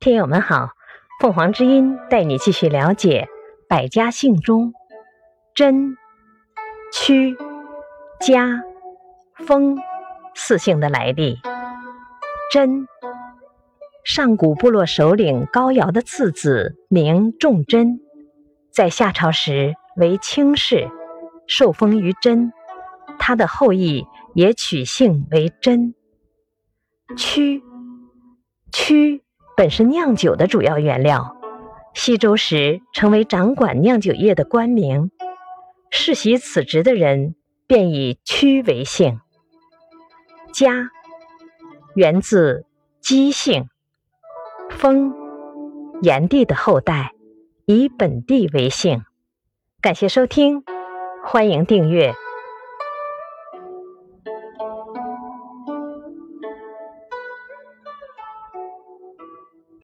听友们好，凤凰之音带你继续了解百家姓中甄、屈、家、封四姓的来历。甄，上古部落首领高尧的次子，名仲贞，在夏朝时为卿士，受封于真。他的后裔也取姓为真。屈，屈本是酿酒的主要原料西周时成为掌管酿酒业的官名世袭此职的人便以曲为姓家源自姬姓封炎帝的后代以本地为姓。感谢收听欢迎订阅。